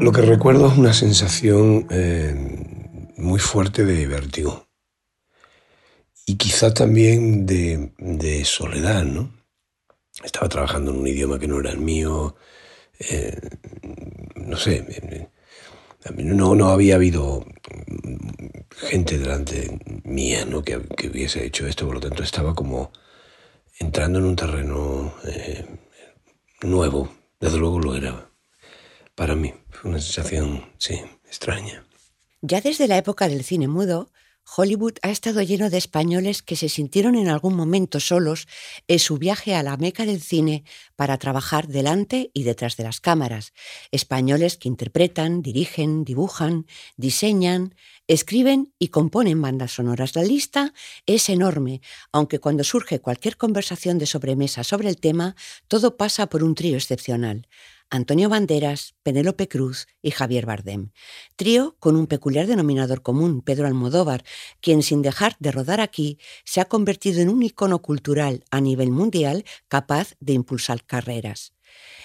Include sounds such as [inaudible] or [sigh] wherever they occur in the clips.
Lo que recuerdo es una sensación eh, muy fuerte de vértigo y quizá también de, soledad, ¿no? Estaba trabajando en un idioma que no era el mío, eh, no sé, no, no había habido gente delante mía ¿no? que, que, hubiese hecho esto, por lo tanto estaba como entrando en un terreno eh, nuevo, desde luego lo era para mí, fue una sensación, sí, extraña. Ya desde la época del cine mudo, Hollywood ha estado lleno de españoles que se sintieron en algún momento solos en su viaje a la meca del cine para trabajar delante y detrás de las cámaras. Españoles que interpretan, dirigen, dibujan, diseñan, escriben y componen bandas sonoras. La lista es enorme, aunque cuando surge cualquier conversación de sobremesa sobre el tema, todo pasa por un trío excepcional. Antonio Banderas, Penélope Cruz y Javier Bardem. Trío con un peculiar denominador común, Pedro Almodóvar, quien sin dejar de rodar aquí se ha convertido en un icono cultural a nivel mundial capaz de impulsar carreras.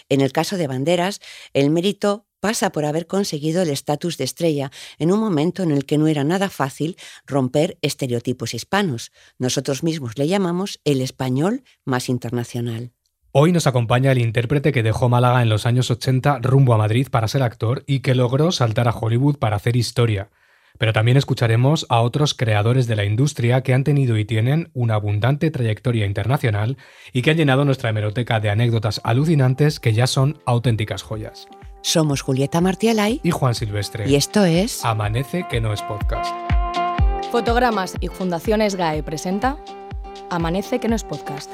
En el caso de Banderas, el mérito pasa por haber conseguido el estatus de estrella en un momento en el que no era nada fácil romper estereotipos hispanos. Nosotros mismos le llamamos el español más internacional. Hoy nos acompaña el intérprete que dejó Málaga en los años 80 rumbo a Madrid para ser actor y que logró saltar a Hollywood para hacer historia. Pero también escucharemos a otros creadores de la industria que han tenido y tienen una abundante trayectoria internacional y que han llenado nuestra hemeroteca de anécdotas alucinantes que ya son auténticas joyas. Somos Julieta Martialay y Juan Silvestre. Y esto es Amanece que no es podcast. Fotogramas y Fundaciones GAE presenta Amanece que no es podcast.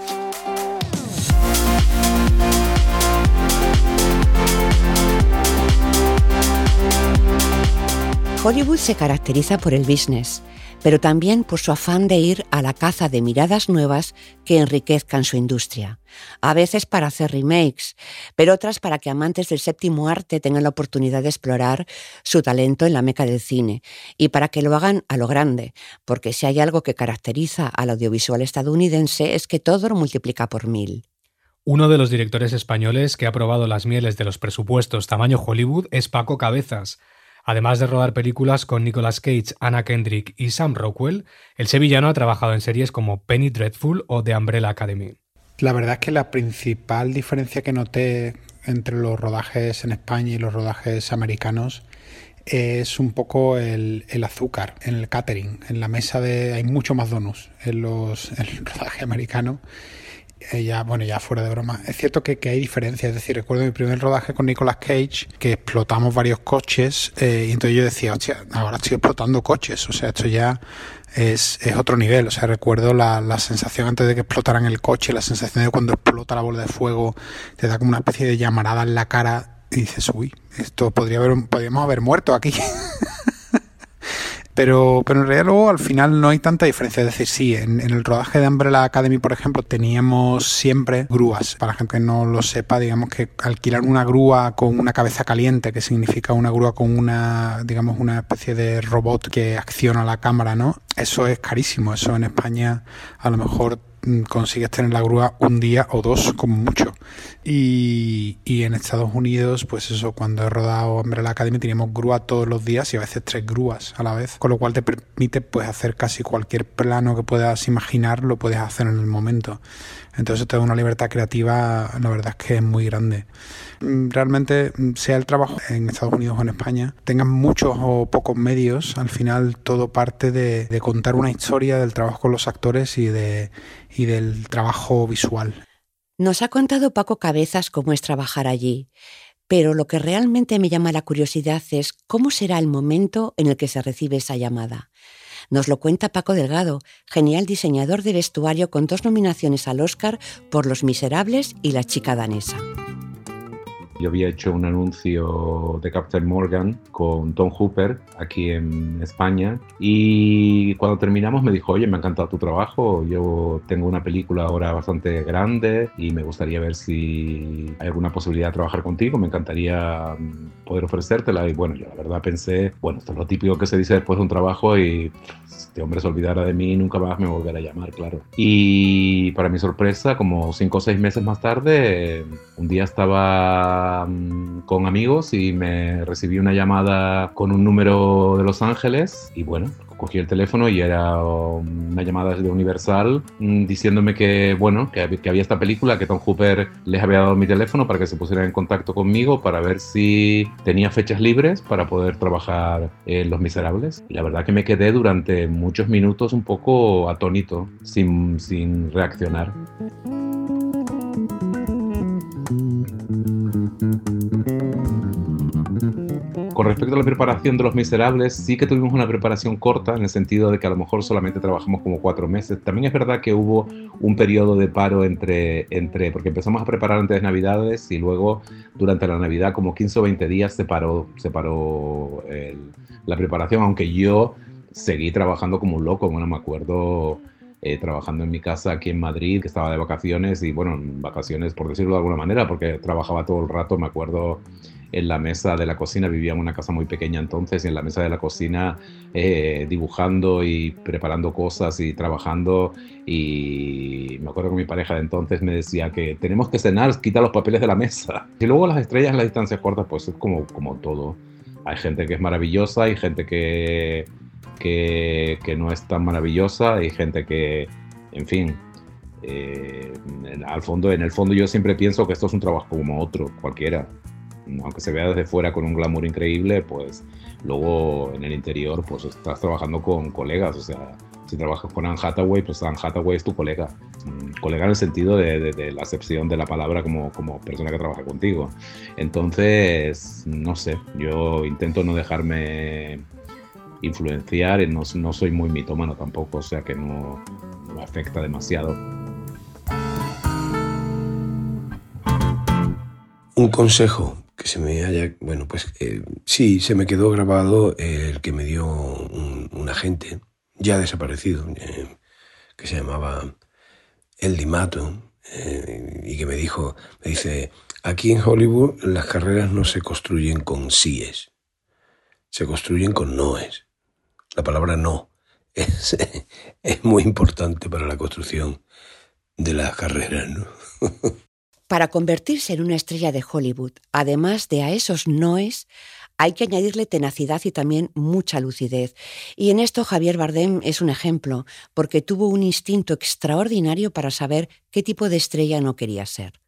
Hollywood se caracteriza por el business, pero también por su afán de ir a la caza de miradas nuevas que enriquezcan su industria. A veces para hacer remakes, pero otras para que amantes del séptimo arte tengan la oportunidad de explorar su talento en la meca del cine y para que lo hagan a lo grande, porque si hay algo que caracteriza al audiovisual estadounidense es que todo lo multiplica por mil. Uno de los directores españoles que ha probado las mieles de los presupuestos tamaño Hollywood es Paco Cabezas, Además de rodar películas con Nicolas Cage, Anna Kendrick y Sam Rockwell, el sevillano ha trabajado en series como Penny Dreadful o The Umbrella Academy. La verdad es que la principal diferencia que noté entre los rodajes en España y los rodajes americanos es un poco el, azúcar en el catering. En la mesa de hay mucho más donuts en los en el rodaje americano eh, bueno, ya fuera de broma, es cierto que, hay diferencias. Es decir, recuerdo mi primer rodaje con Nicolas Cage, que explotamos varios coches, eh, y entonces yo decía, hostia, ahora estoy explotando coches, o sea, esto ya es, otro nivel. O sea, recuerdo la, la, sensación antes de que explotaran el coche, la sensación de cuando explota la bola de fuego, te da como una especie de llamarada en la cara y dices, uy, esto podría haber, podríamos haber muerto aquí. [laughs] Pero, pero en realidad luego al final no hay tanta diferencia. Es decir, sí, en, el rodaje de Umbrella Academy, por ejemplo, teníamos siempre grúas. Para gente que no lo sepa, digamos que alquilar una grúa con una cabeza caliente, que significa una grúa con una, digamos, una especie de robot que acciona la cámara, ¿no? Eso es carísimo. Eso en España a lo mejor consigues tener la grúa un día o dos como mucho. Y, en Estados Unidos, pues eso, cuando he rodado Umbrella Academy teníamos grúa todos los días y a veces tres grúas a la vez, con lo cual te permite pues hacer casi cualquier plano que puedas imaginar, lo puedes hacer en el momento. Entonces te da una libertad creativa, la verdad es que es muy grande. Mm, realmente, mm, sea el trabajo en Estados Unidos o en España, tengan muchos o pocos medios, al final todo parte de, de contar una historia del trabajo con los actores y, de, y del trabajo visual. Nos ha contado Paco Cabezas cómo es trabajar allí, pero lo que realmente me llama la curiosidad es cómo será el momento en el que se recibe esa llamada. Nos lo cuenta Paco Delgado, genial diseñador de vestuario con dos nominaciones al Oscar por Los Miserables y La chica danesa. Yo había hecho un anuncio de Captain Morgan con Tom Hooper aquí en España y cuando terminamos me dijo, oye, me ha encantado tu trabajo, yo tengo una película ahora bastante grande y me gustaría ver si hay alguna posibilidad de trabajar contigo, me encantaría mm, poder ofrecértela y bueno, yo la verdad pensé, bueno, esto es lo típico que se dice después de un trabajo y este hombre se olvidara de mí y nunca más me volverá a llamar, claro. Y para mi sorpresa, como cinco o seis meses más tarde, un día estaba Mm, con amigos y me recibí una llamada con un número de Los Ángeles y bueno, cogí el teléfono y era una llamada de Universal mm, diciéndome que, bueno, que, había esta película, que Tom Hooper les había dado mi teléfono para que se pusieran en contacto conmigo para ver si tenía fechas libres para poder trabajar en Los Miserables. Y la verdad que me quedé durante muchos minutos un poco atónito, sin, sin reaccionar. Con respecto a la preparación de Los Miserables, sí que tuvimos una preparación corta en el sentido de que a lo mejor solamente trabajamos como cuatro meses. También es verdad que hubo un periodo de paro entre, entre porque empezamos a preparar antes de Navidades y luego durante la Navidad como 15 o 20 días se paró, se paró la preparación, aunque yo seguí trabajando como un loco, bueno, me acuerdo... Eh, trabajando en mi casa aquí en Madrid, que estaba de vacaciones y bueno, vacaciones por decirlo de alguna manera, porque trabajaba todo el rato, me acuerdo en la mesa de la cocina, vivía en una casa muy pequeña entonces, y en la mesa de la cocina eh, dibujando y preparando cosas y trabajando. Y me acuerdo que mi pareja de entonces me decía que tenemos que cenar, quita los papeles de la mesa. [laughs] Y luego las estrellas en las distancias cortas, pues es como, como todo. Hay gente que es maravillosa, hay gente que, que, que no es tan maravillosa, hay gente que, en fin, eh, al fondo, en el fondo yo siempre pienso que esto es un trabajo como otro, cualquiera aunque se vea desde fuera con un glamour increíble, pues luego en el interior pues estás trabajando con colegas, o sea, si trabajas con Anne Hathaway, pues Anne Hathaway es tu colega, colega en el sentido de, la acepción de la palabra como, como persona que trabaja contigo. Entonces, no sé, yo intento no dejarme influenciar, no, no soy muy mitómano tampoco, o sea que no, no afecta demasiado. Un consejo se me haya... Bueno, pues eh, sí, se me quedó grabado el que me dio un, agente, ya desaparecido, eh, que se llamaba El Dimato, eh, y que me dijo, me dice, aquí en Hollywood las carreras no se construyen con síes, se construyen con noes. La palabra no es, [laughs] es muy importante para la construcción de las carreras, ¿no? [laughs] Para convertirse en una estrella de Hollywood, además de a esos noes, hay que añadirle tenacidad y también mucha lucidez. Y en esto Javier Bardem es un ejemplo, porque tuvo un instinto extraordinario para saber qué tipo de estrella no quería ser.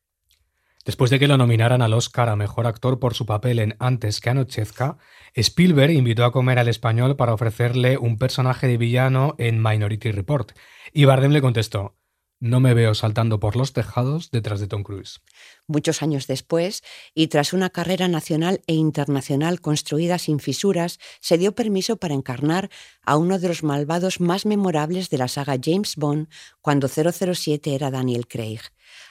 Después de que lo nominaran al Oscar a Mejor Actor por su papel en Antes que anochezca, Spielberg invitó a comer al español para ofrecerle un personaje de villano en Minority Report, y Bardem le contestó, no me veo saltando por los tejados detrás de Tom Cruise. Muchos años después, y tras una carrera nacional e internacional construida sin fisuras, se dio permiso para encarnar a uno de los malvados más memorables de la saga James Bond cuando 007 era Daniel Craig.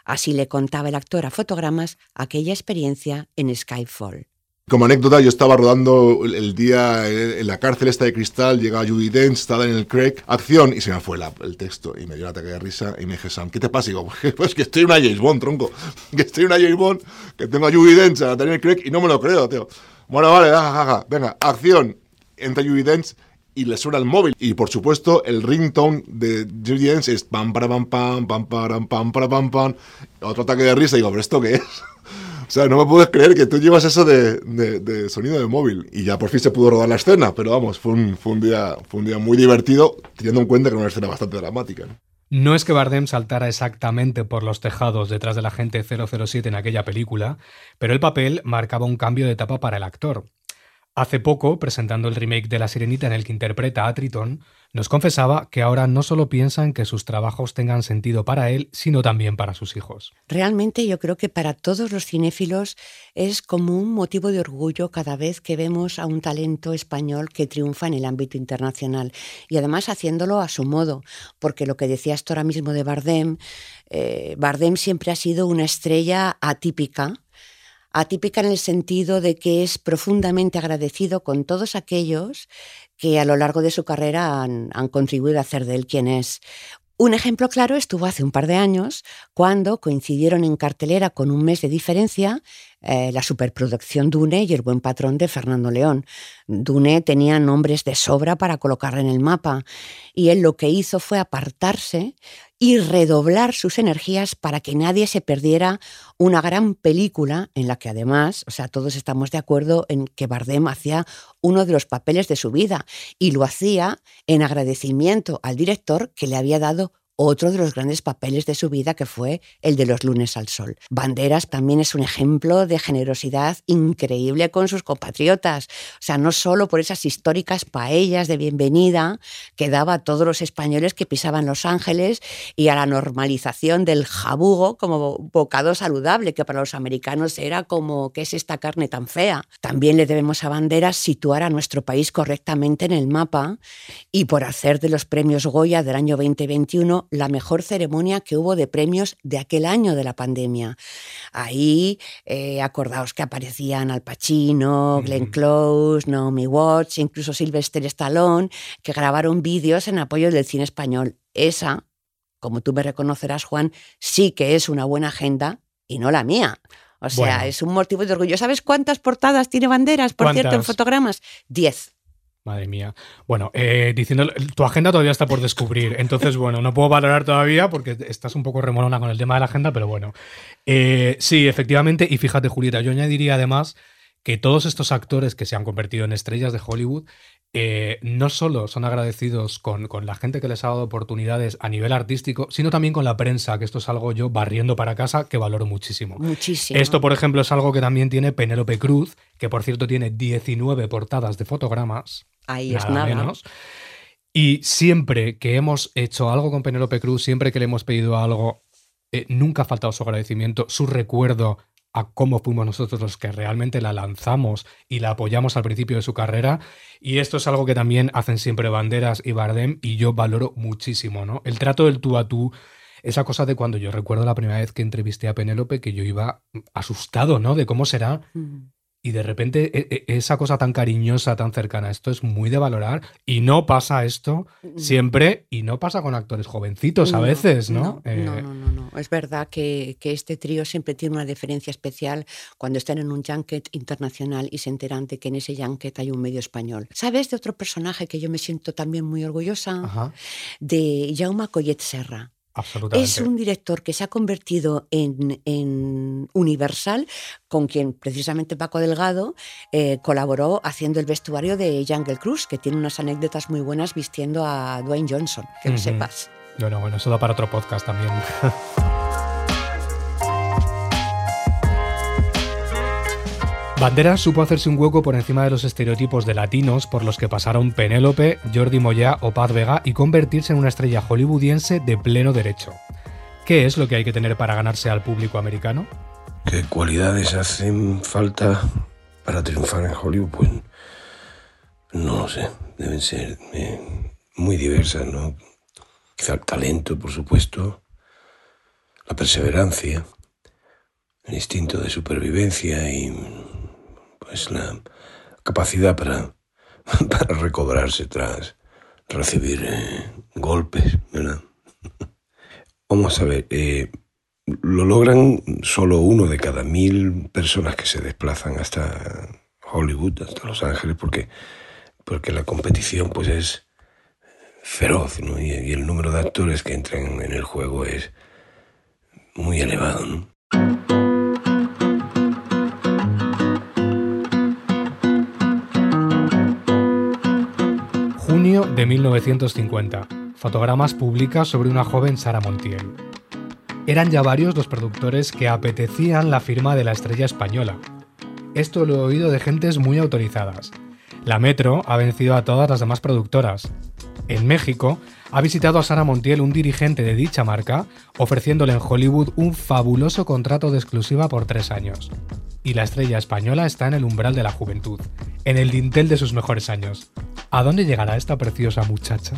Así le contaba el actor a fotogramas aquella experiencia en Skyfall. Como anécdota, yo estaba rodando el día en la cárcel esta de cristal, llega Judy Dench, está en el Craig, acción, y se me fue la, el texto. Y me dio un ataque de risa y me dije, Sam, ¿qué te pasa? Y digo, pues que pues estoy en una James Bond, tronco. [laughs] Que estoy en una James Bond, que tengo a Judy Dench, a Daniel Craig, y no me lo creo, tío. Bueno, vale, jajaja, venga, acción. Entra Judy Dench y le suena el móvil. Y por supuesto, el ringtone de Judy Dench es pam, para, pam, pam, pam, para, pam, para, pam, pam. Otro ataque de risa y digo, ¿pero esto qué es? O sea, no me puedes creer que tú llevas eso de, sonido de móvil. Y ya por fin se pudo rodar la escena, pero vamos, fue un, fue un, día, fue un día muy divertido, teniendo en cuenta que era una escena bastante dramática. ¿no? es que Bardem saltara exactamente por los tejados detrás de la gente 007 en aquella película, pero el papel marcaba un cambio de etapa para el actor. Hace poco, presentando el remake de La Sirenita en el que interpreta a Tritón, nos confesaba que ahora no solo piensa en que sus trabajos tengan sentido para él, sino también para sus hijos. Realmente yo creo que para todos los cinéfilos es como un motivo de orgullo cada vez que vemos a un talento español que triunfa en el ámbito internacional y además haciéndolo a su modo, porque lo que decías tú ahora mismo de Bardem, eh, Bardem siempre ha sido una estrella atípica atípica en el sentido de que es profundamente agradecido con todos aquellos que a lo largo de su carrera han, contribuido a hacer de él quien es. Un ejemplo claro estuvo hace un par de años, cuando coincidieron en cartelera con un mes de diferencia eh, la superproducción Dune y el buen patrón de Fernando León. Dune tenía nombres de sobra para colocarle en el mapa y él lo que hizo fue apartarse y redoblar sus energías para que nadie se perdiera una gran película en la que además, o sea, todos estamos de acuerdo en que Bardem hacía uno de los papeles de su vida y lo hacía en agradecimiento al director que le había dado otro de los grandes papeles de su vida que fue el de los lunes al sol. Banderas también es un ejemplo de generosidad increíble con sus compatriotas, o sea, no solo por esas históricas paellas de bienvenida que daba a todos los españoles que pisaban Los Ángeles y a la normalización del jabugo como bocado saludable, que para los americanos era como, ¿qué es esta carne tan fea? También le debemos a Banderas situar a nuestro país correctamente en el mapa y por hacer de los premios Goya del año 2021 la mejor ceremonia que hubo de premios de aquel año de la pandemia. Ahí, eh, acordaos que aparecían Al Pacino, Glenn Close, Naomi Watts, incluso Sylvester Stallone, que grabaron vídeos en apoyo del cine español. Esa, como tú me reconocerás, Juan, sí que es una buena agenda y no la mía. O sea, es un motivo de orgullo. ¿Sabes cuántas portadas tiene banderas, por cierto, en fotogramas? Diez. Madre mía. Bueno, eh, diciendo, tu agenda todavía está por descubrir, entonces, bueno, no puedo valorar todavía porque estás un poco remolona con el tema de la agenda, pero bueno. Eh, sí, efectivamente, y fíjate, Julieta, yo añadiría además que todos estos actores que se han convertido en estrellas de Hollywood eh, no solo son agradecidos con, con, la gente que les ha dado oportunidades a nivel artístico, sino también con la prensa, que esto es algo yo barriendo para casa que valoro muchísimo. Muchísimo. Esto, por ejemplo, es algo que también tiene Penélope Cruz, que por cierto tiene 19 portadas de fotogramas. Ahí es nada. Menos. Y siempre que hemos hecho algo con Penélope Cruz, siempre que le hemos pedido algo, eh, nunca ha faltado su agradecimiento, su recuerdo a cómo fuimos nosotros los que realmente la lanzamos y la apoyamos al principio de su carrera. Y esto es algo que también hacen siempre Banderas y Bardem y yo valoro muchísimo, ¿no? El trato del tú a tú, esa cosa de cuando yo recuerdo la primera vez que entrevisté a Penélope, que yo iba asustado, ¿no? De cómo será mm y de repente e, e, esa cosa tan cariñosa, tan cercana, esto es muy de valorar y no pasa esto mm. siempre y no pasa con actores jovencitos a veces, ¿no? No, no, no, no, Es verdad que, que, este trío siempre tiene una diferencia especial cuando están en un junket internacional y se enteran de que en ese junket hay un medio español. ¿Sabes de otro personaje que yo me siento también muy orgullosa? De Jaume Collet Serra. Es un director que se ha convertido en, universal, con quien precisamente Paco Delgado eh, colaboró haciendo el vestuario de Jungle Cruise, que tiene unas anécdotas muy buenas vistiendo a Dwayne Johnson, que lo sepas. Bueno, bueno, eso da para otro podcast también. [laughs] Banderas supo hacerse un hueco por encima de los estereotipos de latinos por los que pasaron Penélope, Jordi Moya o Paz Vega y convertirse en una estrella hollywoodiense de pleno derecho. ¿Qué es lo que hay que tener para ganarse al público americano? ¿Qué cualidades hacen falta para triunfar en Hollywood? Pues no lo sé, deben ser eh, muy diversas, ¿no? Quizá el talento, por supuesto, la perseverancia, el instinto de supervivencia y pues la capacidad para, [laughs] para recobrarse tras recibir eh, golpes, ¿verdad? [laughs] Vamos a ver, eh, lo logran solo uno de cada mil personas que se desplazan hasta Hollywood, hasta Los Ángeles, porque, porque la competición pues es feroz, ¿no? Y, el número de actores que entran en el juego es muy elevado, ¿no? de 1950. Fotogramas publica sobre una joven Sara Montiel. Eran ya varios los productores que apetecían la firma de la estrella española. Esto lo he oído de gentes muy autorizadas. La Metro ha vencido a todas las demás productoras. En México, ha visitado a Sara Montiel un dirigente de dicha marca, ofreciéndole en Hollywood un fabuloso contrato de exclusiva por tres años. Y la estrella española está en el umbral de la juventud, en el dintel de sus mejores años. ¿A dónde llegará esta preciosa muchacha?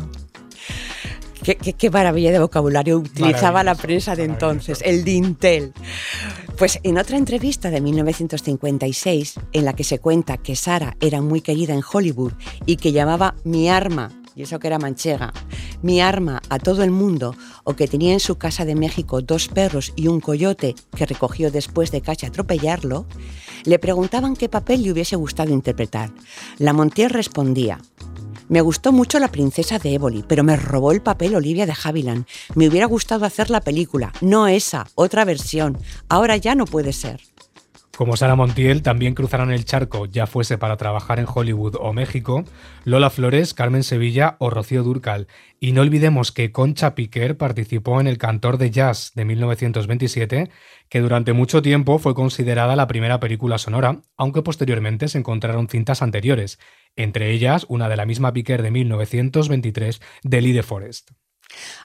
Qué, maravilla de vocabulario utilizaba la prensa de entonces, el dintel. Pues en otra entrevista de 1956, en la que se cuenta que Sara era muy querida en Hollywood y que llamaba mi arma y eso que era manchega, mi arma a todo el mundo o que tenía en su casa de México dos perros y un coyote que recogió después de casi atropellarlo, le preguntaban qué papel le hubiese gustado interpretar. La Montier respondía, me gustó mucho La princesa de Éboli, pero me robó el papel Olivia de Havilland. Me hubiera gustado hacer la película, no esa, otra versión. Ahora ya no puede ser. Como Sara Montiel también cruzarán el charco, ya fuese para trabajar en Hollywood o México, Lola Flores, Carmen Sevilla o Rocío Durcal. Y no olvidemos que Concha Piquer participó en El Cantor de Jazz de 1927, que durante mucho tiempo fue considerada la primera película sonora, aunque posteriormente se encontraron cintas anteriores, entre ellas una de la misma Piquer de 1923, de Lee de Forest.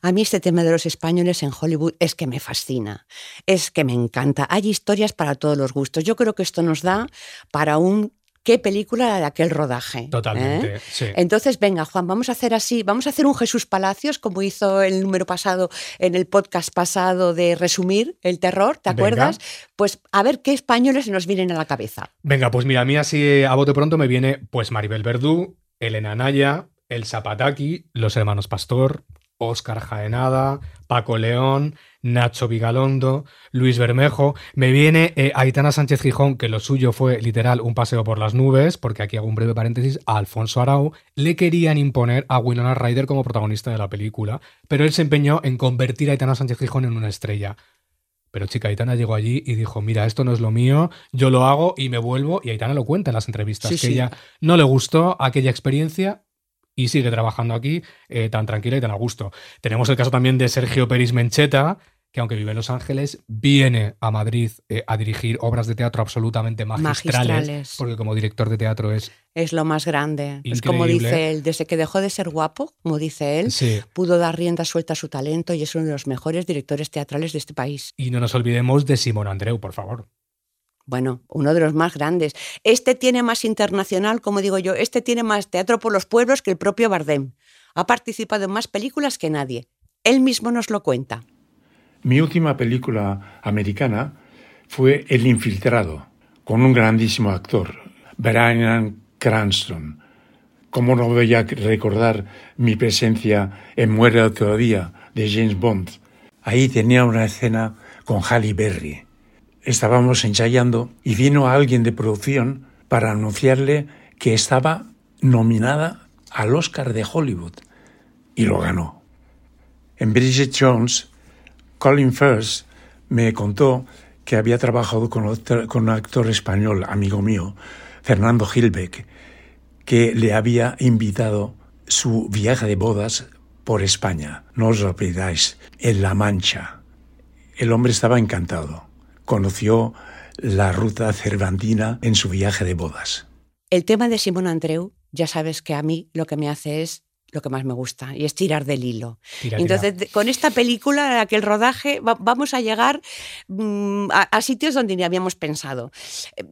A mí este tema de los españoles en Hollywood es que me fascina, es que me encanta. Hay historias para todos los gustos. Yo creo que esto nos da para un qué película de aquel rodaje. Totalmente, ¿eh? sí. Entonces, venga, Juan, vamos a hacer así, vamos a hacer un Jesús Palacios, como hizo el número pasado, en el podcast pasado de resumir el terror, ¿te acuerdas? Pues a ver qué españoles nos vienen a la cabeza. Venga, pues mira, a mí así a bote pronto me viene pues Maribel Verdú, Elena Naya, El Zapataki, Los Hermanos Pastor, Óscar Jaenada, Paco León, Nacho Vigalondo, Luis Bermejo. Me viene eh, Aitana Sánchez Gijón, que lo suyo fue literal un paseo por las nubes, porque aquí hago un breve paréntesis, a Alfonso Arau le querían imponer a Winona Ryder como protagonista de la película, pero él se empeñó en convertir a Aitana Sánchez Gijón en una estrella. Pero chica, Aitana llegó allí y dijo, mira, esto no es lo mío, yo lo hago y me vuelvo. Y Aitana lo cuenta en las entrevistas, Sí, que sí. ella no le gustó aquella experiencia y sigue trabajando aquí eh, tan tranquila y tan a gusto. Tenemos el caso también de Sergio Peris Mencheta, que aunque vive en Los Ángeles, viene a Madrid eh, a dirigir obras de teatro absolutamente magistrales, Magistrales. porque como director de teatro es... Es lo más grande. Es como dice él, desde que dejó de ser guapo, como dice él, Sí. pudo dar rienda suelta a su talento y es uno de los mejores directores teatrales de este país. Y no nos olvidemos de Simón Andreu, por favor. Bueno, uno de los más grandes. Este tiene más internacional, como digo yo, este tiene más teatro por los pueblos que el propio Bardem. Ha participado en más películas que nadie. Él mismo nos lo cuenta. Mi última película americana fue El Infiltrado, con un grandísimo actor, Bryan Cranston. ¿Cómo no voy a recordar mi presencia en Muere otro día de James Bond? Ahí tenía una escena con Halle Berry. Estábamos ensayando y vino alguien de producción para anunciarle que estaba nominada al Oscar de Hollywood y lo ganó. En Bridget Jones, Colin Firth me contó que había trabajado con, un actor español, amigo mío, Fernando Gilbeck, que le había invitado su viaje de bodas por España. No os lo en La Mancha. El hombre estaba encantado. Conoció la ruta cervantina en su viaje de bodas. El tema de Simón Andreu, ya sabes que a mí lo que me hace es lo que más me gusta y es tirar del hilo. Tira. Entonces, con esta película, aquel rodaje, va- vamos a llegar mm, a, a sitios donde ni habíamos pensado.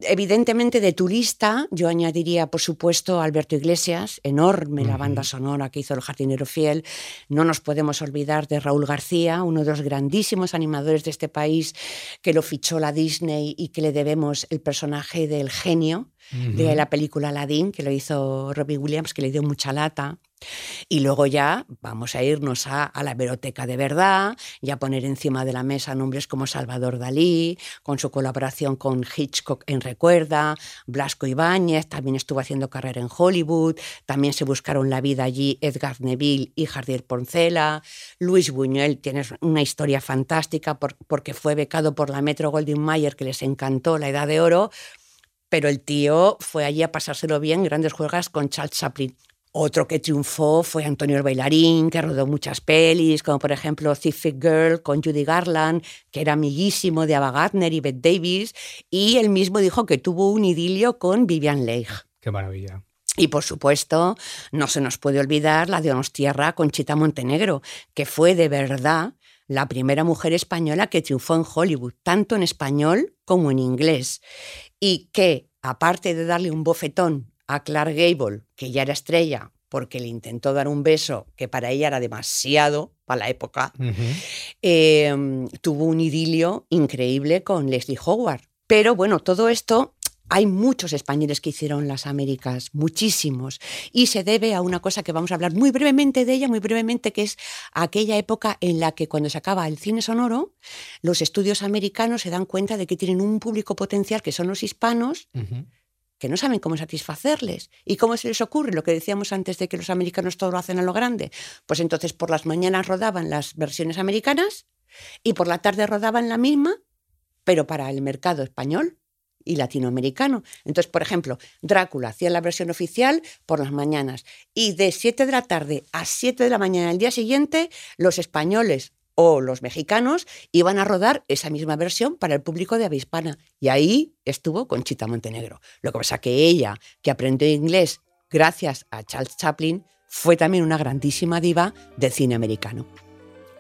Evidentemente, de turista, yo añadiría, por supuesto, a Alberto Iglesias, enorme la banda sonora que hizo El Jardinero Fiel. No nos podemos olvidar de Raúl García, uno de los grandísimos animadores de este país que lo fichó la Disney y que le debemos el personaje del genio de la película Aladdin, que lo hizo Robbie Williams, que le dio mucha lata. Y luego ya vamos a irnos a, la hemeroteca de verdad y a poner encima de la mesa nombres como Salvador Dalí, con su colaboración con Hitchcock en Recuerda, Blasco Ibáñez, también estuvo haciendo carrera en Hollywood, también se buscaron la vida allí Edgar Neville y Jardier Poncela, Luis Buñuel tiene una historia fantástica por- porque fue becado por la Metro Goldwyn Mayer que les encantó La Edad de Oro, pero el tío fue allí a pasárselo bien, grandes juegas con Charles Chaplin. Otro que triunfó fue Antonio el Bailarín, que rodó muchas pelis, como por ejemplo Thief Girl con Judy Garland, que era amiguísimo de Ava Gardner y Bette Davis, y él mismo dijo que tuvo un idilio con Vivian Leigh. Qué maravilla. Y por supuesto, no se nos puede olvidar la de Donostierra con Chita Montenegro, que fue de verdad la primera mujer española que triunfó en Hollywood, tanto en español como en inglés. Y que, aparte de darle un bofetón a Clark Gable, que ya era estrella, porque le intentó dar un beso que para ella era demasiado para la época, eh, tuvo un idilio increíble con Leslie Howard. Pero bueno, todo esto hay muchos españoles que hicieron las Américas, muchísimos, y se debe a una cosa que vamos a hablar muy brevemente de ella, muy brevemente, que es aquella época en la que cuando se acaba el cine sonoro, los estudios americanos se dan cuenta de que tienen un público potencial que son los hispanos. Que no saben cómo satisfacerles. ¿Y cómo se les ocurre lo que decíamos antes de que los americanos todo lo hacen a lo grande? Pues entonces por las mañanas rodaban las versiones americanas y por la tarde rodaban la misma, pero para el mercado español y latinoamericano. Entonces, por ejemplo, Drácula hacía la versión oficial por las mañanas y de 7 de la tarde a 7 de la mañana el día siguiente, los españoles o los mexicanos iban a rodar esa misma versión para el público de Avispana. Y ahí estuvo Conchita Montenegro. Lo que pasa que ella, que aprendió inglés gracias a Charles Chaplin, fue también una grandísima diva del cine americano.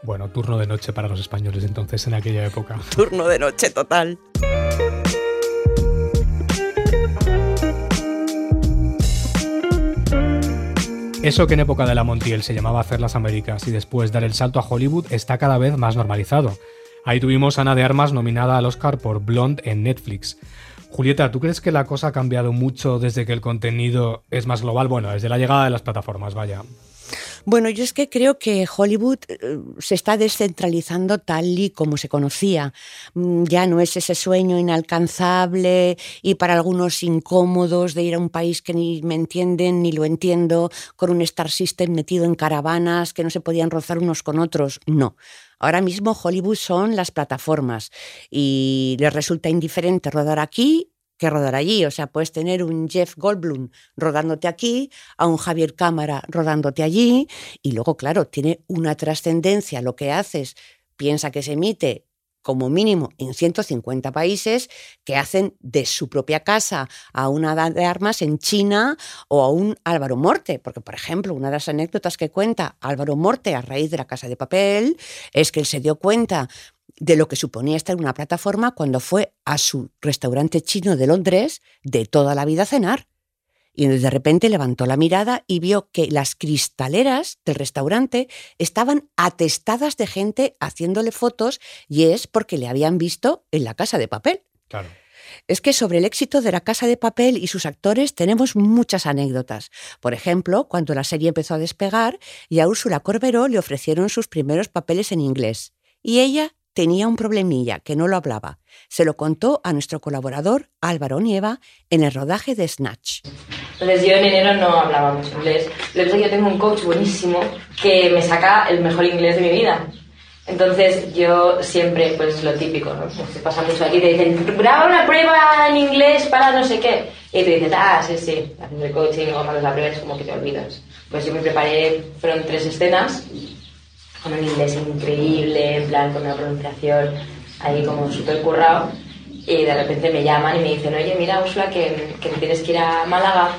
Bueno, turno de noche para los españoles entonces en aquella época. Turno de noche total. Eso que en época de la Montiel se llamaba hacer las Américas y después dar el salto a Hollywood está cada vez más normalizado. Ahí tuvimos a Ana de Armas nominada al Oscar por Blonde en Netflix. Julieta, ¿tú crees que la cosa ha cambiado mucho desde que el contenido es más global? Bueno, desde la llegada de las plataformas, vaya. Bueno, yo es que creo que Hollywood eh, se está descentralizando tal y como se conocía. Mm, ya no es ese sueño inalcanzable y para algunos incómodos de ir a un país que ni me entienden ni lo entiendo, con un Star System metido en caravanas que no se podían rozar unos con otros. No. Ahora mismo Hollywood son las plataformas y les resulta indiferente rodar aquí que rodar allí. O sea, puedes tener un Jeff Goldblum rodándote aquí, a un Javier Cámara rodándote allí, y luego, claro, tiene una trascendencia lo que haces. Piensa que se emite como mínimo en 150 países que hacen de su propia casa a una de armas en China o a un Álvaro Morte, porque por ejemplo, una de las anécdotas que cuenta Álvaro Morte a raíz de la Casa de Papel es que él se dio cuenta de lo que suponía estar en una plataforma cuando fue a su restaurante chino de Londres de toda la vida a cenar. Y de repente levantó la mirada y vio que las cristaleras del restaurante estaban atestadas de gente haciéndole fotos y es porque le habían visto en la casa de papel. Claro. Es que sobre el éxito de la Casa de Papel y sus actores tenemos muchas anécdotas. Por ejemplo, cuando la serie empezó a despegar y a Úrsula Corberó le ofrecieron sus primeros papeles en inglés. Y ella tenía un problemilla que no lo hablaba. Se lo contó a nuestro colaborador Álvaro Nieva en el rodaje de Snatch. Entonces yo en enero no hablaba mucho inglés. Lo que que yo tengo un coach buenísimo que me saca el mejor inglés de mi vida. Entonces yo siempre, pues lo típico, ¿no? Se pues, pasa mucho aquí, te dicen, graba una prueba en inglés para no sé qué. Y tú dices, ah, sí, sí, haciendo el coaching o cuando la prueba es como que te olvidas. Pues yo me preparé, fueron tres escenas con un inglés increíble, en plan con una pronunciación ahí como súper currado. Y de repente me llaman y me dicen, oye, mira, Úrsula, que, que tienes que ir a Málaga,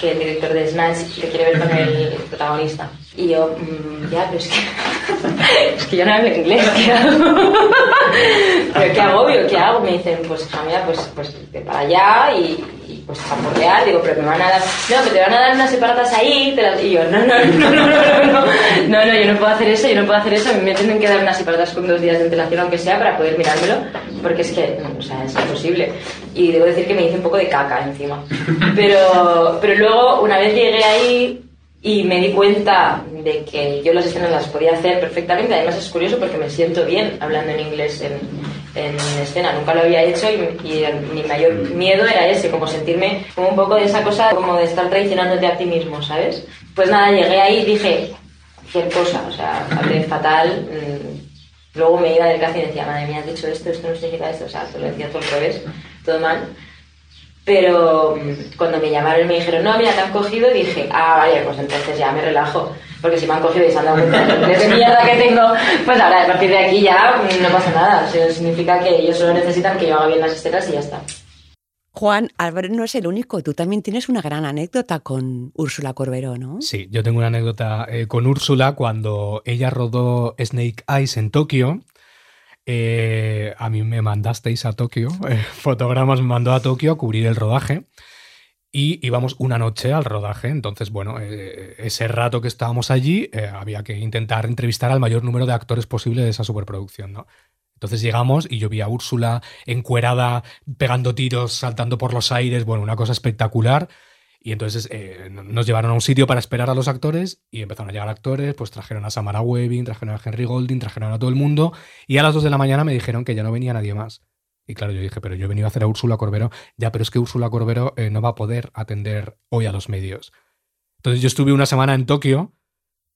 que el director de Snatch te quiere ver con el protagonista. Y yo, mmm, ya, pero es que, [laughs] es que yo no hablo inglés, ¿qué hago? [laughs] pero qué agobio, ¿qué hago? Me dicen, pues, mira, pues, pues para allá y, pues a porrear, digo, pero me van a dar, no, que te van a dar unas separatas ahí, y yo, no, [laughs] no, no, no, no, no, no, no, yo no puedo hacer eso, yo no puedo hacer eso, a mí me tienen que dar unas separatas con dos días de antelación, aunque sea, para poder mirármelo, porque es que, o sea, es imposible. Y debo decir que me hice un poco de caca encima. Pero, pero luego, una vez llegué ahí, y me di cuenta de que yo las escenas las podía hacer perfectamente. Además es curioso porque me siento bien hablando en inglés en, en escena. Nunca lo había hecho y, mi mayor miedo era ese, como sentirme como un poco de esa cosa como de estar traicionándote a ti mismo, ¿sabes? Pues nada, llegué ahí y dije cualquier cosa, o sea, hablé fatal. Mm, luego me iba del café y decía, madre mía, has dicho esto, esto no significa esto, o sea, te lo decía todo al revés, todo mal. Pero cuando me llamaron y me dijeron, no, mira, te han cogido, dije, ah, vale, pues entonces ya me relajo. Porque si me han cogido y se han dado cuenta de mierda que tengo, pues ahora a partir de aquí ya no pasa nada. O significa que ellos solo necesitan que yo haga bien las escenas y ya está. Juan, Álvaro no es el único. Tú también tienes una gran anécdota con Úrsula Corberó, ¿no? Sí, yo tengo una anécdota eh, con Úrsula cuando ella rodó Snake Eyes en Tokio eh, a mí me mandasteis a Tokio, eh, fotogramas me mandó a Tokio a cubrir el rodaje y íbamos una noche al rodaje. Entonces, bueno, eh, ese rato que estábamos allí había que intentar entrevistar al mayor número de actores posible de esa superproducción, ¿no? Entonces llegamos y yo vi a Úrsula encuerada, pegando tiros, saltando por los aires, bueno, una cosa espectacular. Y entonces eh, nos llevaron a un sitio para esperar a los actores y empezaron a llegar actores, pues trajeron a Samara Webbing, trajeron a Henry Golding, trajeron a todo el mundo y a las 2 de la mañana me dijeron que ya no venía nadie más. Y claro, yo dije, pero yo he venido a hacer a Úrsula Corbero, ya, pero es que Úrsula Corbero eh, no va a poder atender hoy a los medios. Entonces yo estuve una semana en Tokio,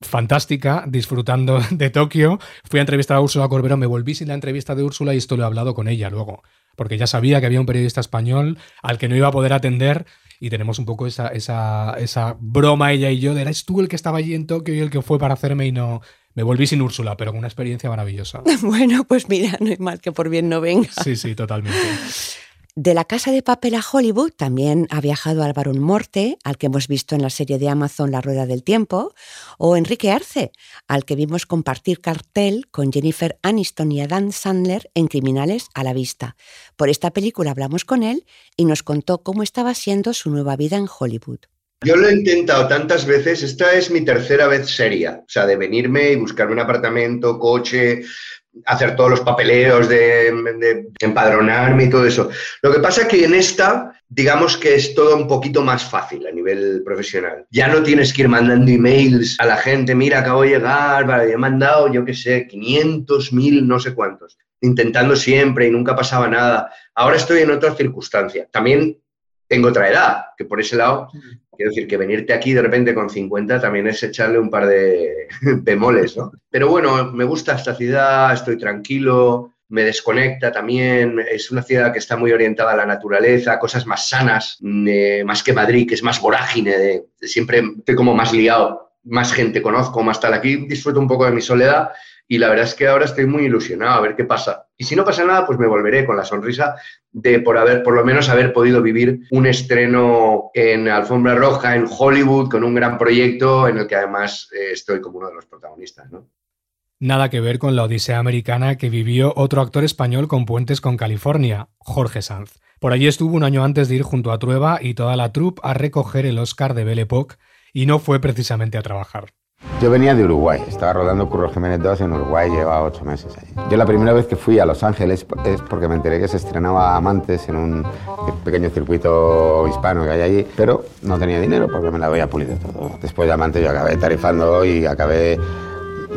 fantástica, disfrutando [laughs] de Tokio, fui a entrevistar a Úrsula Corbero, me volví sin la entrevista de Úrsula y esto lo he hablado con ella luego, porque ya sabía que había un periodista español al que no iba a poder atender y tenemos un poco esa, esa, esa broma ella y yo de eres tú el que estaba allí en Tokio y el que fue para hacerme y no... Me volví sin Úrsula, pero con una experiencia maravillosa. [laughs] bueno, pues mira, no hay mal que por bien no venga. Sí, sí, totalmente. [laughs] De la Casa de Papel a Hollywood también ha viajado Álvaro Morte, al que hemos visto en la serie de Amazon La Rueda del Tiempo, o Enrique Arce, al que vimos compartir cartel con Jennifer Aniston y Adam Sandler en Criminales a la Vista. Por esta película hablamos con él y nos contó cómo estaba siendo su nueva vida en Hollywood. Yo lo he intentado tantas veces, esta es mi tercera vez seria, o sea, de venirme y buscarme un apartamento, coche, hacer todos los papeleos de, empadronarme y todo eso. Lo que pasa es que en esta, digamos que es todo un poquito más fácil a nivel profesional. Ya no tienes que ir mandando emails a la gente, mira, acabo de llegar, he mandado, yo qué sé, 500, 1000, no sé cuántos, intentando siempre y nunca pasaba nada. Ahora estoy en otra circunstancia. También tengo otra edad, que por ese lado, quiero decir que venirte aquí de repente con 50 también es echarle un par de [laughs] bemoles, ¿no? Pero bueno, me gusta esta ciudad, estoy tranquilo, me desconecta también, es una ciudad que está muy orientada a la naturaleza, cosas más sanas, mm, eh, más que Madrid, que es más vorágine, de, siempre estoy como más liado, más gente conozco, más tal. Aquí disfruto un poco de mi soledad y la verdad es que ahora estoy muy ilusionado a ver qué pasa. Y si no pasa nada, pues me volveré con la sonrisa de por haber, por lo menos haber podido vivir un estreno en Alfombra Roja, en Hollywood, con un gran proyecto en el que además eh, estoy como uno de los protagonistas, ¿no? Nada que ver con la odisea americana que vivió otro actor español con puentes con California, Jorge Sanz. Por allí estuvo un año antes de ir junto a Trueba y toda la troupe a recoger el Oscar de Belle Époque y no fue precisamente a trabajar. Yo venía de Uruguay, estaba rodando Curro Jiménez 2 en Uruguay, llevaba ocho meses allí. Yo la primera vez que fui a Los Ángeles es porque me enteré que se estrenaba Amantes en un pequeño circuito hispano que hay allí, pero no tenía dinero porque me la había pulido todo. Después de Amantes yo acabé tarifando y acabé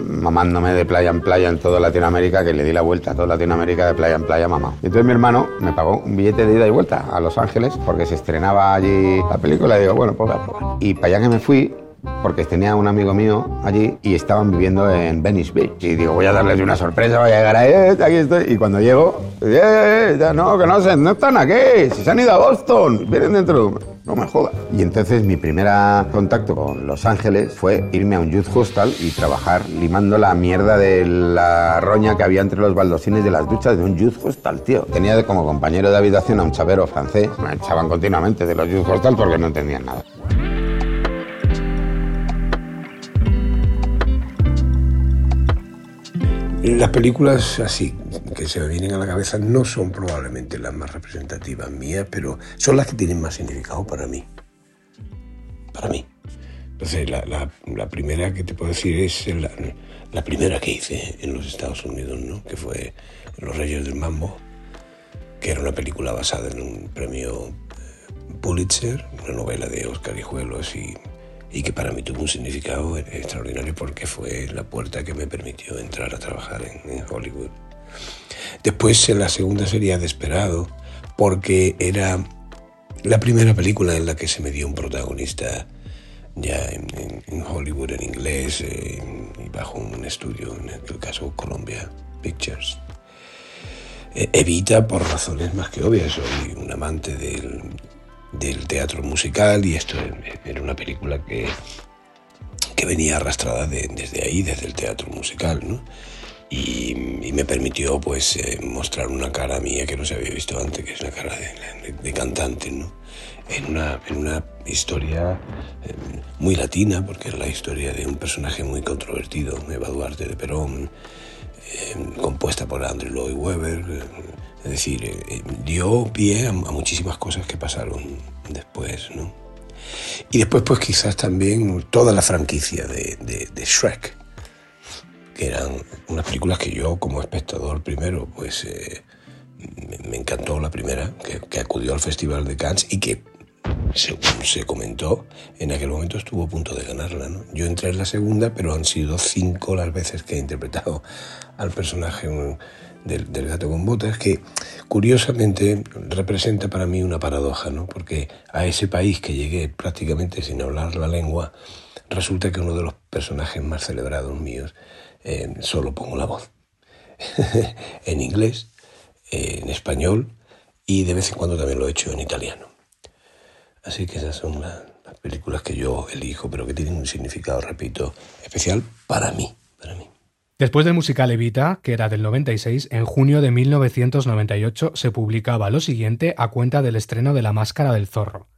mamándome de playa en playa en toda Latinoamérica, que le di la vuelta a toda Latinoamérica de playa en playa mamá. Entonces mi hermano me pagó un billete de ida y vuelta a Los Ángeles porque se estrenaba allí la película y digo, bueno, pues a probar. Y para allá que me fui, porque tenía un amigo mío allí y estaban viviendo en Venice Beach. Y digo, voy a darles una sorpresa, voy a llegar ahí, eh, aquí estoy. Y cuando llego, eh, eh, no, que no, se, no están aquí, se han ido a Boston, vienen dentro. No me jodas. Y entonces mi primer contacto con Los Ángeles fue irme a un youth hostel y trabajar limando la mierda de la roña que había entre los baldosines de las duchas de un youth hostel, tío. Tenía como compañero de habitación a un chavero francés. Me echaban continuamente de los youth hostel porque no entendían nada. Las películas así que se me vienen a la cabeza no son probablemente las más representativas mías, pero son las que tienen más significado para mí. Para mí. Entonces, la, primera que te puedo decir es la, primera que hice en los Estados Unidos, ¿no? que fue Los Reyes del Mambo, que era una película basada en un premio eh, Pulitzer, una novela de Oscar Hijuelos y y que para mí tuvo un significado extraordinario porque fue la puerta que me permitió entrar a trabajar en, Hollywood. Después en la segunda sería Desesperado porque era la primera película en la que se me dio un protagonista ya en, Hollywood en inglés eh, y bajo un estudio, en el caso Columbia Pictures. Eh, evita por razones más que obvias, soy un amante del, del teatro musical y esto era una película que, que venía arrastrada desde ahí, desde el teatro musical, ¿no? Y, me permitió pues eh, mostrar una cara mía que no se había visto antes, que es una cara de, cantante, ¿no? En una, en una historia eh, muy latina, porque es la historia de un personaje muy controvertido, Eva Duarte de Perón, eh, compuesta por Andrew Lloyd Webber, es decir, eh, eh, dio pie a, muchísimas cosas que pasaron después, ¿no? Y después, pues quizás también toda la franquicia de, Shrek, que eran unas películas que yo como espectador primero, pues eh, me, encantó la primera, que, acudió al Festival de Cannes y que, según se comentó, en aquel momento estuvo a punto de ganarla. ¿no? Yo entré en la segunda, pero han sido cinco las veces que he interpretado al personaje del, gato con botas, que curiosamente representa para mí una paradoja, ¿no? porque a ese país que llegué prácticamente sin hablar la lengua, resulta que uno de los personajes más celebrados míos eh, solo pongo la voz. [laughs] en inglés, en español y de vez en cuando también lo he hecho en italiano. Así que esas son las, películas que yo elijo, pero que tienen un significado, repito, especial para mí. Después del musical Evita, que era del 96, en junio de 1998 se publicaba lo siguiente a cuenta del estreno de La Máscara del Zorro.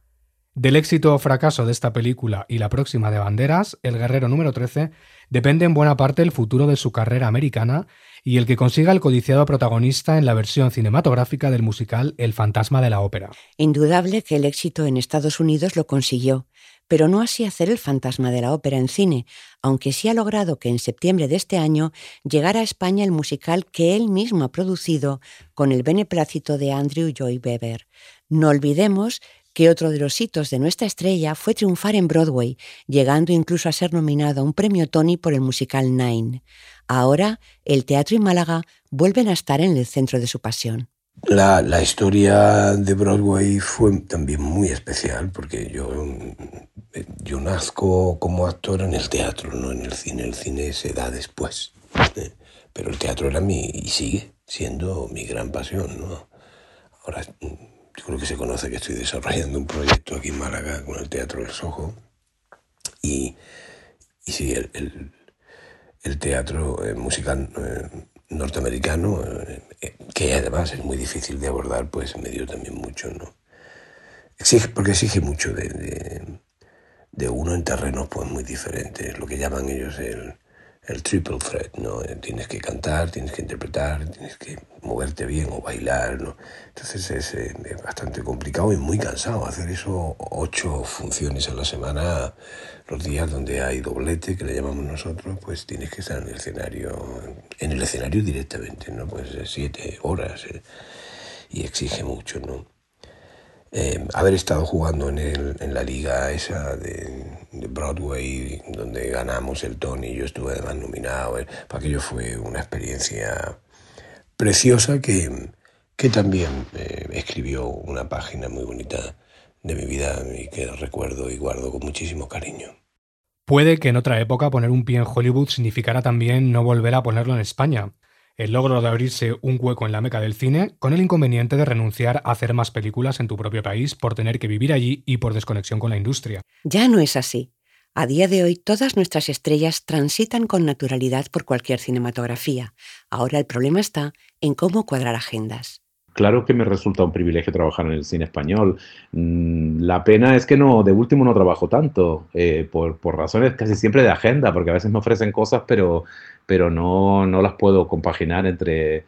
Del éxito o fracaso de esta película y la próxima de Banderas, El Guerrero número 13, depende en buena parte el futuro de su carrera americana y el que consiga el codiciado protagonista en la versión cinematográfica del musical El fantasma de la ópera. Indudable que el éxito en Estados Unidos lo consiguió, pero no así hacer el fantasma de la ópera en cine, aunque sí ha logrado que en septiembre de este año llegara a España el musical que él mismo ha producido con el beneplácito de Andrew Joy Weber. No olvidemos que otro de los hitos de nuestra estrella fue triunfar en Broadway, llegando incluso a ser nominado a un premio Tony por el musical Nine. Ahora, el teatro y Málaga vuelven a estar en el centro de su pasión. La, historia de Broadway fue también muy especial porque yo, yo nazco como actor en el teatro, no en el cine. El cine se da después. ¿eh? Pero el teatro era mi, y sigue siendo mi gran pasión. ¿no? Ahora yo creo que se conoce que estoy desarrollando un proyecto aquí en Málaga con el Teatro del Sojo. Y, y sí, el, el, teatro eh, musical eh, norteamericano, eh, que además es muy difícil de abordar, pues me dio también mucho, ¿no? Exige, porque exige mucho de, de, de uno en terrenos pues muy diferentes, lo que llaman ellos el, el triple threat, ¿no? Eh, tienes que cantar, tienes que interpretar, tienes que moverte bien o bailar, ¿no? Entonces eh, es, bastante complicado y muy cansado hacer eso ocho funciones a la semana, los días donde hay doblete, que le llamamos nosotros, pues tienes que estar en el escenario, en el escenario directamente, ¿no? Pues siete horas eh, y exige mucho, ¿no? Eh, haber estado jugando en, el, en la liga esa de, Broadway, donde ganamos el Tony, yo estuve además nominado, eh, para aquello fue una experiencia preciosa que, que también eh, escribió una página muy bonita de mi vida y que recuerdo y guardo con muchísimo cariño. Puede que en otra época poner un pie en Hollywood significara también no volver a ponerlo en España, el logro de abrirse un hueco en la meca del cine, con el inconveniente de renunciar a hacer más películas en tu propio país por tener que vivir allí y por desconexión con la industria. Ya no es así. A día de hoy todas nuestras estrellas transitan con naturalidad por cualquier cinematografía. Ahora el problema está en cómo cuadrar agendas. Claro que me resulta un privilegio trabajar en el cine español. Mm, la pena es que no, de último no trabajo tanto, eh, por, por, razones casi siempre de agenda, porque a veces me ofrecen cosas, pero, pero no, no las puedo compaginar entre...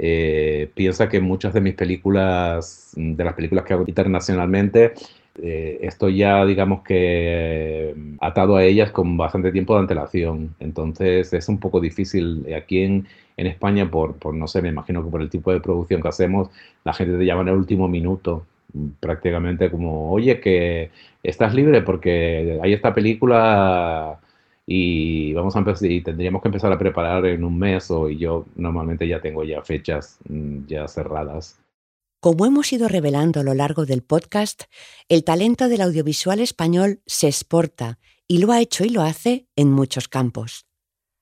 Eh, piensa que muchas de mis películas, de las películas que hago internacionalmente, eh, estoy ya, digamos que, atado a ellas con bastante tiempo de antelación. Entonces es un poco difícil. Aquí en, en España, por, no sé, me imagino que por el tipo de producción que hacemos, la gente te llama en el último minuto, prácticamente como, oye, que estás libre porque hay esta película y vamos a empezar y tendríamos que empezar a preparar en un mes o y yo normalmente ya tengo ya fechas mm, ya cerradas. Como hemos ido revelando a lo largo del podcast, el talento del audiovisual español se exporta y lo ha hecho y lo hace en muchos campos.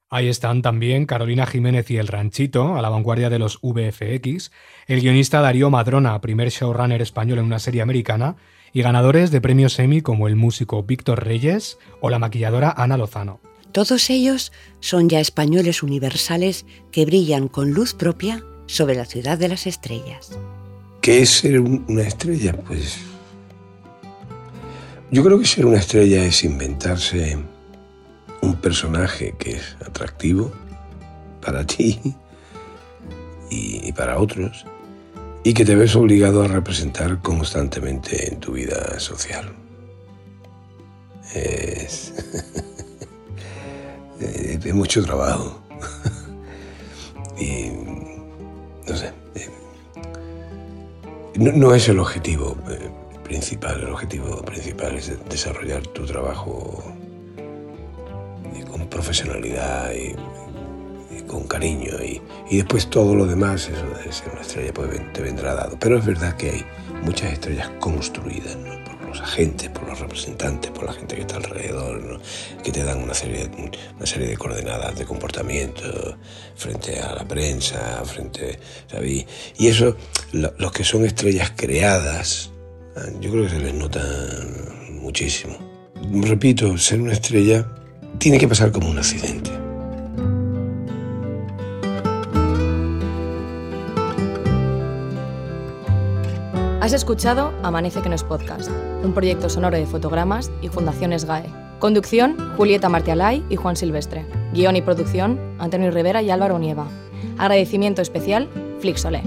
Ahí están también Carolina Jiménez y El Ranchito, a la vanguardia de los VFX, el guionista Darío Madrona, primer showrunner español en una serie americana, y ganadores de premios Emmy como el músico Víctor Reyes o la maquilladora Ana Lozano. Todos ellos son ya españoles universales que brillan con luz propia sobre la ciudad de las estrellas. ¿Qué es ser una estrella? Pues yo creo que ser una estrella es inventarse un personaje que es atractivo para ti [laughs] y para otros y que te ves obligado a representar constantemente en tu vida social. Es, [laughs] es mucho trabajo. [laughs] y no sé, no es el objetivo eh, principal, el objetivo principal es desarrollar tu trabajo con profesionalidad y, con cariño y, y, después todo lo demás, eso de ser una estrella pues, te vendrá dado. Pero es verdad que hay muchas estrellas construidas ¿no? Los agentes, por los representantes, por la gente que está alrededor, que te dan una serie, una serie de coordenadas de comportamiento frente a la prensa, frente, ¿sabes? Y eso, lo, los que son estrellas creadas, yo creo que se les nota muchísimo. Repito, ser una estrella tiene que pasar como un accidente. Has escuchado Amanece que no es podcast, un proyecto sonoro de fotogramas y Fundaciones GAE. Conducción, Julieta Martialay y Juan Silvestre. Guión y producción, Antonio Rivera y Álvaro Nieva. Agradecimiento especial, Flixolé.